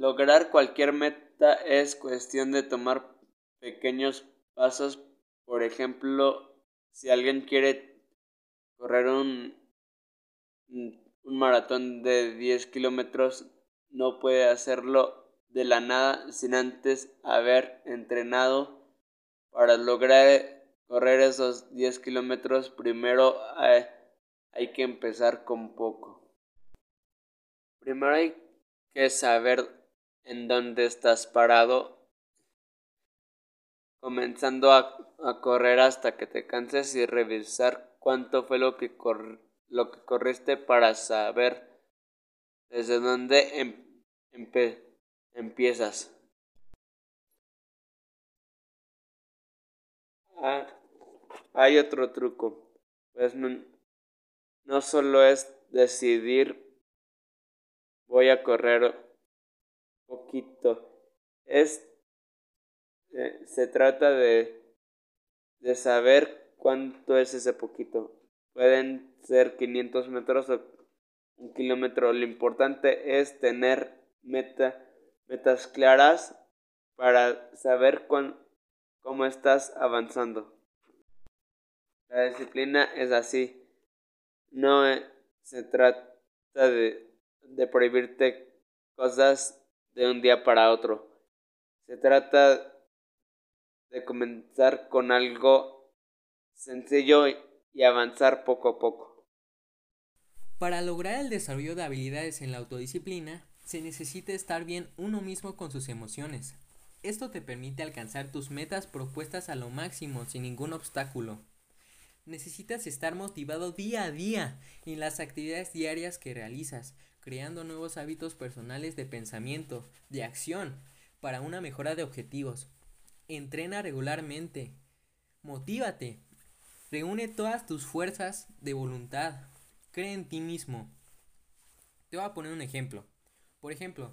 lograr cualquier meta es cuestión de tomar pequeños pasos. Por ejemplo, si alguien quiere correr un, un maratón de 10 kilómetros, no puede hacerlo de la nada sin antes haber entrenado para lograr correr esos 10 kilómetros. Primero hay, hay que empezar con poco. Primero hay que saber en dónde estás parado comenzando a, correr hasta que te canses y revisar cuánto fue lo que, lo que corriste para saber desde dónde em, empiezas. Ah, hay otro truco, pues no, no solo es decidir voy a correr poquito, es eh, se trata de, de saber cuánto es ese poquito. Pueden ser 500 metros o un kilómetro. Lo importante es tener meta, metas claras para saber cómo estás avanzando. La disciplina es así. No eh, se trata de, de prohibirte cosas de un día para otro. Se trata de comenzar con algo sencillo y avanzar poco a poco. Para lograr el desarrollo de habilidades en la autodisciplina, se necesita estar bien uno mismo con sus emociones. Esto te permite alcanzar tus metas propuestas a lo máximo sin ningún obstáculo. Necesitas estar motivado día a día en las actividades diarias que realizas, creando nuevos hábitos personales de pensamiento, de acción, para una mejora de objetivos, Entrena regularmente. Motívate. Reúne todas tus fuerzas de voluntad. Cree en ti mismo. Te voy a poner un ejemplo. Por ejemplo,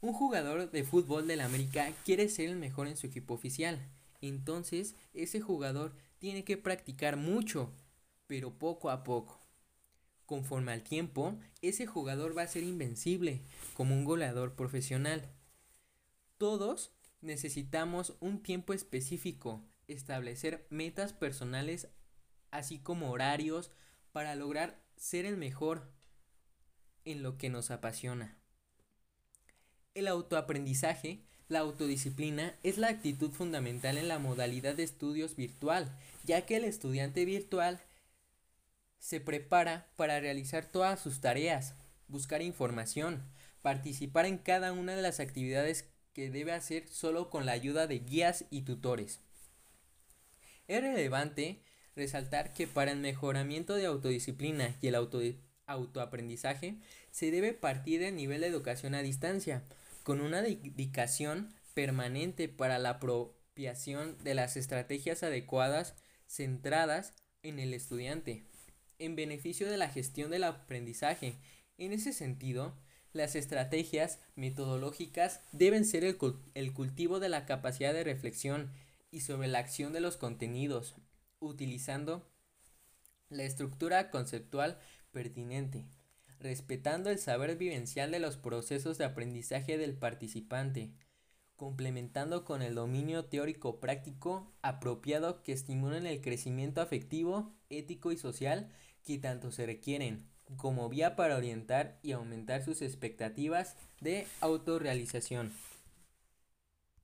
un jugador de fútbol del América quiere ser el mejor en su equipo oficial. Entonces, ese jugador tiene que practicar mucho, pero poco a poco. Conforme al tiempo, ese jugador va a ser invencible como un goleador profesional. Todos necesitamos un tiempo específico, establecer metas personales, así como horarios, para lograr ser el mejor en lo que nos apasiona. El autoaprendizaje, la autodisciplina, es la actitud fundamental en la modalidad de estudios virtual, ya que el estudiante virtual se prepara para realizar todas sus tareas, buscar información, participar en cada una de las actividades que debe hacer solo con la ayuda de guías y tutores. Es relevante resaltar que para el mejoramiento de autodisciplina y el autoaprendizaje se debe partir del nivel de educación a distancia, con una dedicación permanente para la apropiación de las estrategias adecuadas centradas en el estudiante, en beneficio de la gestión del aprendizaje. En ese sentido, las estrategias metodológicas deben ser el, cultivo de la capacidad de reflexión y sobre la acción de los contenidos, utilizando la estructura conceptual pertinente, respetando el saber vivencial de los procesos de aprendizaje del participante, complementando con el dominio teórico práctico apropiado que estimulen el crecimiento afectivo, ético y social que tanto se requieren como vía para orientar y aumentar sus expectativas de autorrealización.